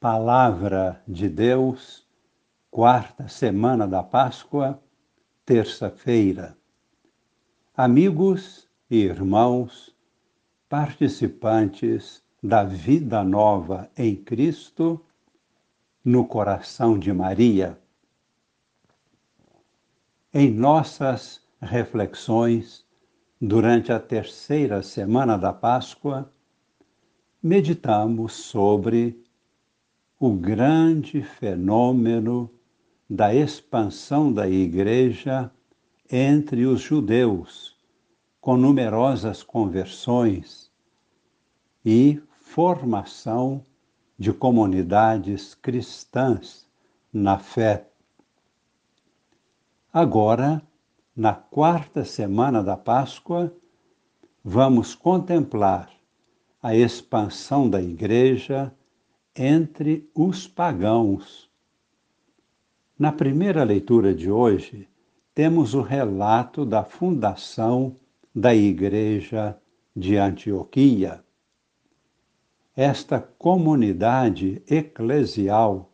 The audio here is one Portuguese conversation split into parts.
Palavra de Deus, quarta semana da Páscoa, terça-feira. Amigos e irmãos, participantes da vida nova em Cristo, no coração de Maria. Em nossas reflexões, durante a terceira semana da Páscoa, meditamos sobre o grande fenômeno da expansão da Igreja entre os judeus, com numerosas conversões e formação de comunidades cristãs na fé. Agora, na quarta semana da Páscoa, vamos contemplar a expansão da Igreja entre os pagãos. Na primeira leitura de hoje, temos o relato da fundação da Igreja de Antioquia. Esta comunidade eclesial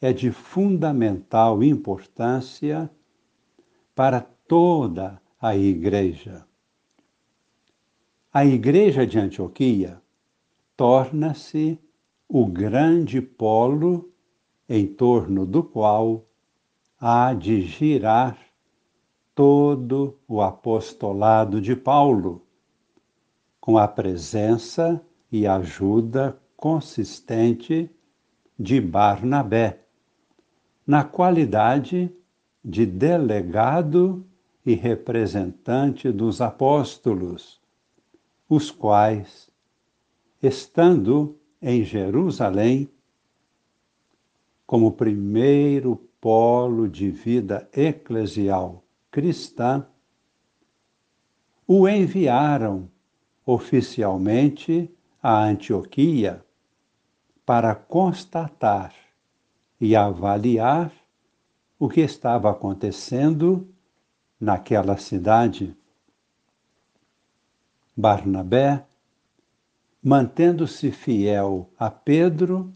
é de fundamental importância para toda a Igreja. A Igreja de Antioquia torna-se o grande polo em torno do qual há de girar todo o apostolado de Paulo, com a presença e ajuda consistente de Barnabé, na qualidade de delegado e representante dos apóstolos, os quais, estando em Jerusalém como primeiro polo de vida eclesial cristã, o enviaram oficialmente a Antioquia para constatar e avaliar o que estava acontecendo naquela cidade. Barnabé mantendo-se fiel a Pedro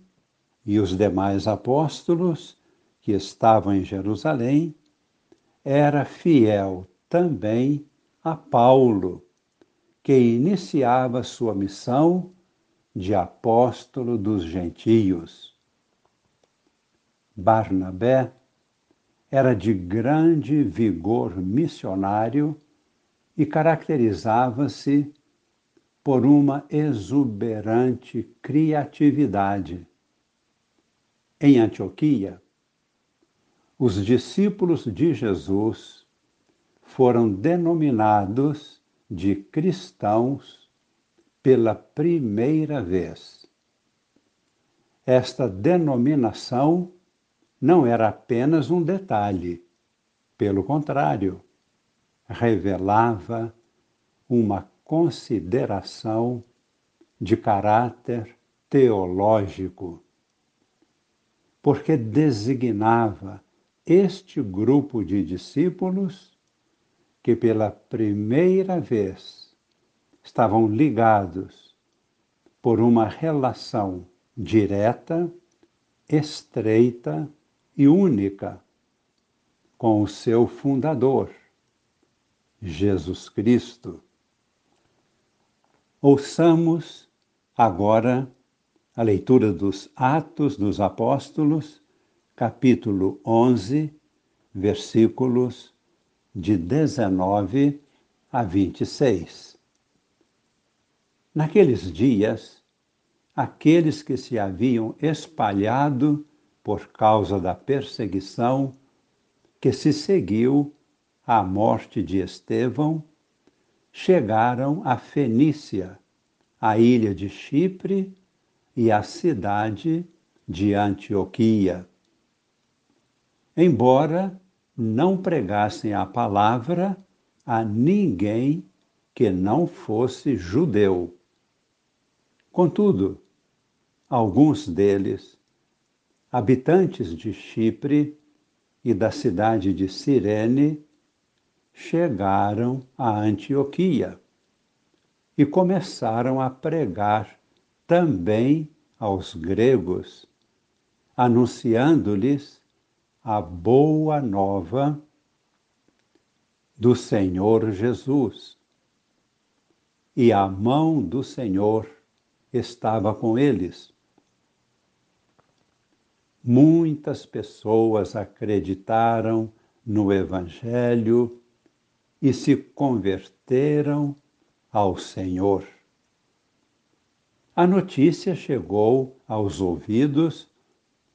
e os demais apóstolos que estavam em Jerusalém, era fiel também a Paulo, que iniciava sua missão de apóstolo dos gentios. Barnabé era de grande vigor missionário e caracterizava-se por uma exuberante criatividade. Em Antioquia, os discípulos de Jesus foram denominados de cristãos pela primeira vez. Esta denominação não era apenas um detalhe, pelo contrário, revelava uma consideração de caráter teológico, porque designava este grupo de discípulos que pela primeira vez estavam ligados por uma relação direta, estreita e única com o seu fundador, Jesus Cristo. Ouçamos agora a leitura dos Atos dos Apóstolos, capítulo 11, versículos de 19 a 26. Naqueles dias, aqueles que se haviam espalhado por causa da perseguição que se seguiu à morte de Estevão, chegaram a Fenícia, a ilha de Chipre e a cidade de Antioquia. Embora não pregassem a palavra a ninguém que não fosse judeu. Contudo, alguns deles, habitantes de Chipre e da cidade de Cirene, chegaram a Antioquia e começaram a pregar também aos gregos anunciando-lhes a boa nova do Senhor Jesus. E a mão do Senhor estava com eles. Muitas pessoas acreditaram no Evangelho e se converteram ao Senhor. A notícia chegou aos ouvidos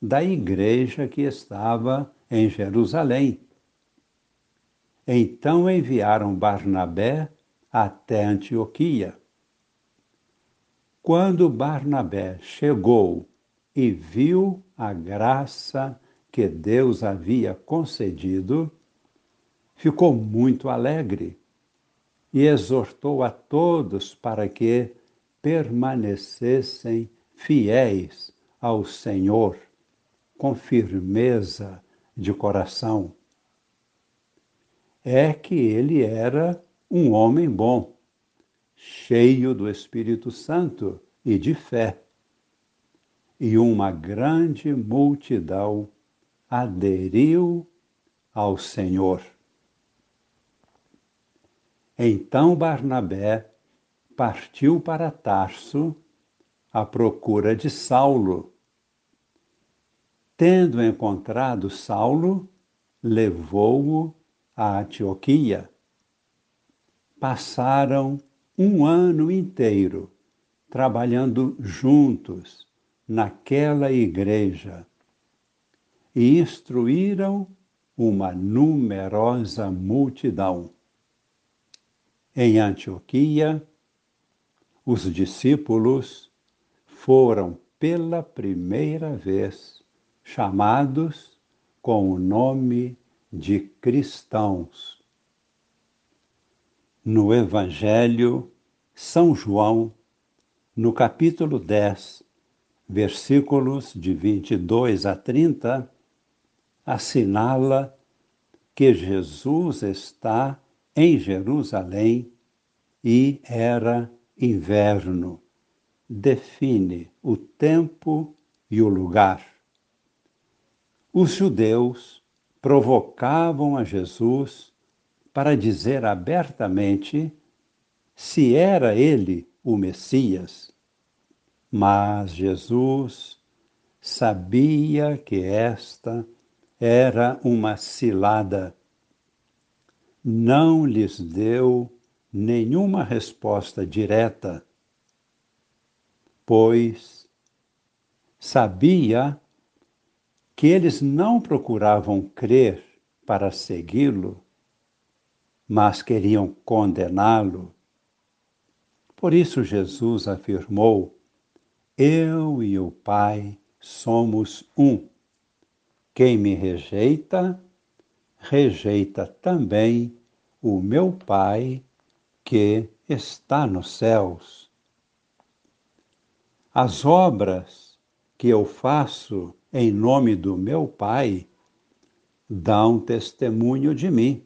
da igreja que estava em Jerusalém. Então enviaram Barnabé até Antioquia. Quando Barnabé chegou e viu a graça que Deus havia concedido, ficou muito alegre e exortou a todos para que permanecessem fiéis ao Senhor com firmeza de coração. É que ele era um homem bom, cheio do Espírito Santo e de fé. E uma grande multidão aderiu ao Senhor. Então Barnabé partiu para Tarso à procura de Saulo. Tendo encontrado Saulo, levou-o a Antioquia. Passaram um ano inteiro trabalhando juntos naquela igreja e instruíram uma numerosa multidão. Em Antioquia, os discípulos foram pela primeira vez chamados com o nome de cristãos. No Evangelho, São João, no capítulo 10, versículos de 22 a 30, assinala que Jesus está em Jerusalém e era inverno. Define o tempo e o lugar. Os judeus provocavam a Jesus para dizer abertamente se era ele o Messias. Mas Jesus sabia que esta era uma cilada não lhes deu nenhuma resposta direta, pois sabia que eles não procuravam crer para segui-lo, mas queriam condená-lo. Por isso Jesus afirmou: Eu e o Pai somos um. Quem me rejeita, rejeita também o meu Pai que está nos céus. As obras que eu faço em nome do meu Pai dão testemunho de mim.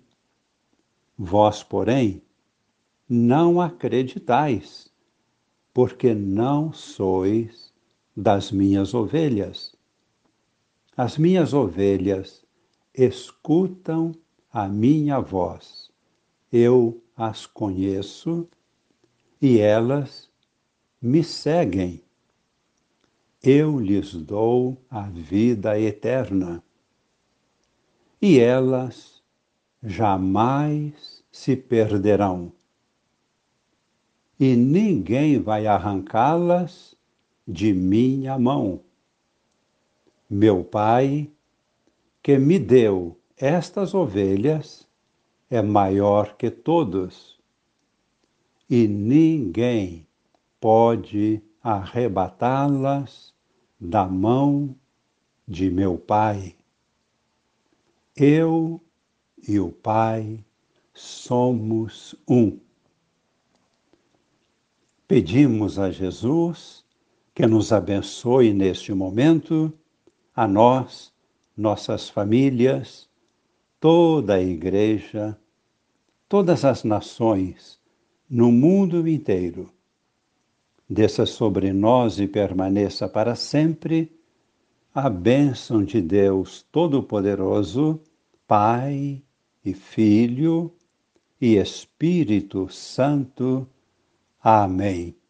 Vós, porém, não acreditais, porque não sois das minhas ovelhas. As minhas ovelhas escutam a minha voz. Eu as conheço e elas me seguem. Eu lhes dou a vida eterna e elas jamais se perderão. E ninguém vai arrancá-las de minha mão. Meu Pai que me deu estas ovelhas é maior que todos, e ninguém pode arrebatá-las da mão de meu Pai. Eu e o Pai somos um. Pedimos a Jesus que nos abençoe neste momento, a nós nossas famílias, toda a Igreja, todas as nações no mundo inteiro. Desça sobre nós e permaneça para sempre a bênção de Deus Todo-Poderoso, Pai e Filho e Espírito Santo. Amém.